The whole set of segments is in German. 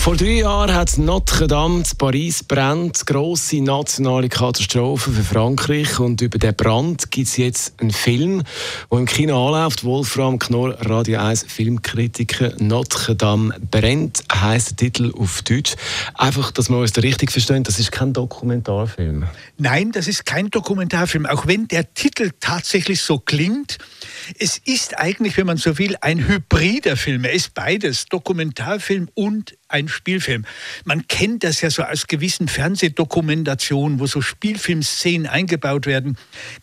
Vor drei Jahren hat Notre Dame zu Paris brennt. Grosse nationale Katastrophe für Frankreich. Und über den Brand gibt es jetzt einen Film, der im Kino anläuft. Wolfram Knorr, Radio 1 Filmkritiker. Notre Dame brennt, heisst der Titel auf Deutsch. Einfach, dass wir uns da richtig verstehen, das ist kein Dokumentarfilm. Nein, das ist kein Dokumentarfilm. Auch wenn der Titel tatsächlich so klingt. Es ist eigentlich, wenn man so will, ein hybrider Film. Er ist beides, Dokumentarfilm und ein Spielfilm. Man kennt das ja so aus gewissen Fernsehdokumentationen, wo so Spielfilmszenen eingebaut werden.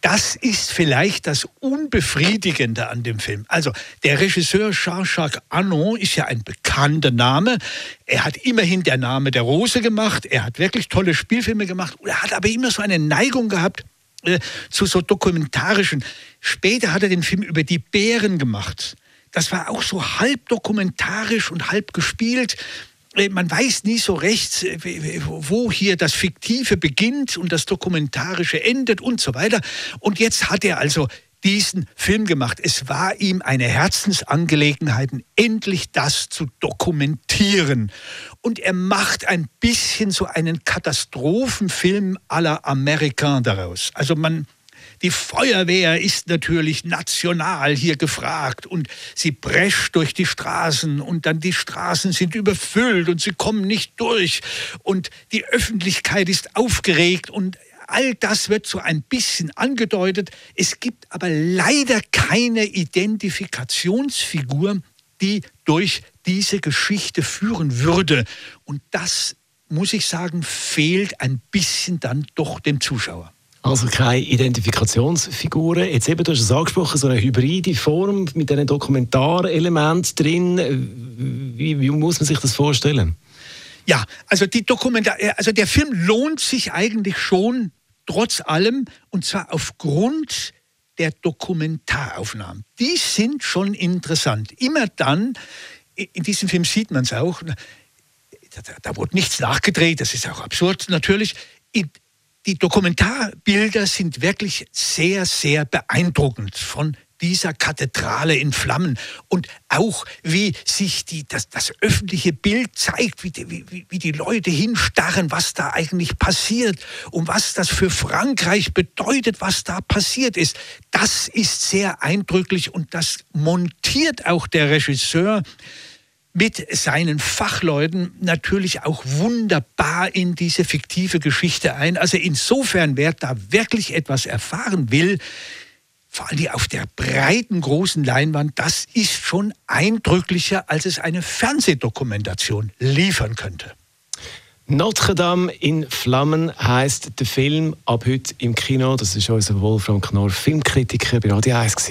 Das ist vielleicht das Unbefriedigende an dem Film. Also der Regisseur Jean-Jacques Anon ist ja ein bekannter Name. Er hat immerhin der Name der Rose gemacht. Er hat wirklich tolle Spielfilme gemacht. Er hat aber immer so eine Neigung gehabt, äh, zu so dokumentarischen. Später hat er den Film über die Bären gemacht. Das war auch so halb dokumentarisch und halb gespielt. Äh, man weiß nie so recht, äh, wo hier das Fiktive beginnt und das Dokumentarische endet und so weiter. Und jetzt hat er also diesen Film gemacht. Es war ihm eine Herzensangelegenheit, endlich das zu dokumentieren. Und er macht ein bisschen so einen Katastrophenfilm à la American daraus. Also man, die Feuerwehr ist natürlich national hier gefragt und sie prescht durch die Straßen und dann die Straßen sind überfüllt und sie kommen nicht durch und die Öffentlichkeit ist aufgeregt und all das wird so ein bisschen angedeutet. Es gibt aber leider keine Identifikationsfigur, die durch diese Geschichte führen würde. Und das, muss ich sagen, fehlt ein bisschen dann doch dem Zuschauer. Also keine Identifikationsfiguren. Jetzt eben, du hast es angesprochen, so eine hybride Form mit einem Dokumentarelement drin. Wie, wie, muss man sich das vorstellen? Ja, also, die Dokumentar also der Film lohnt sich eigentlich schon trotz allem und zwar aufgrund der Dokumentaraufnahmen. Die sind schon interessant. Immer dann, in diesem Film sieht man es auch, da, da, wurde nichts nachgedreht, das ist auch absurd natürlich. In, die Dokumentarbilder sind wirklich sehr, sehr beeindruckend von dieser Kathedrale in Flammen und auch wie sich die, das, das öffentliche Bild zeigt, wie die, wie, wie die Leute hinstarren, was da eigentlich passiert und was das für Frankreich bedeutet, was da passiert ist. Das ist sehr eindrücklich und das montiert auch der Regisseur mit seinen Fachleuten natürlich auch wunderbar in diese fiktive Geschichte ein. Also insofern, wer da wirklich etwas erfahren will, vor allem auf der breiten großen Leinwand, das ist schon eindrücklicher, als es eine Fernsehdokumentation liefern könnte. Notre Dame in Flammen heißt der Film ab heute im Kino. Das ist unser Wolfram Knorr, Filmkritiker bei Radio 1.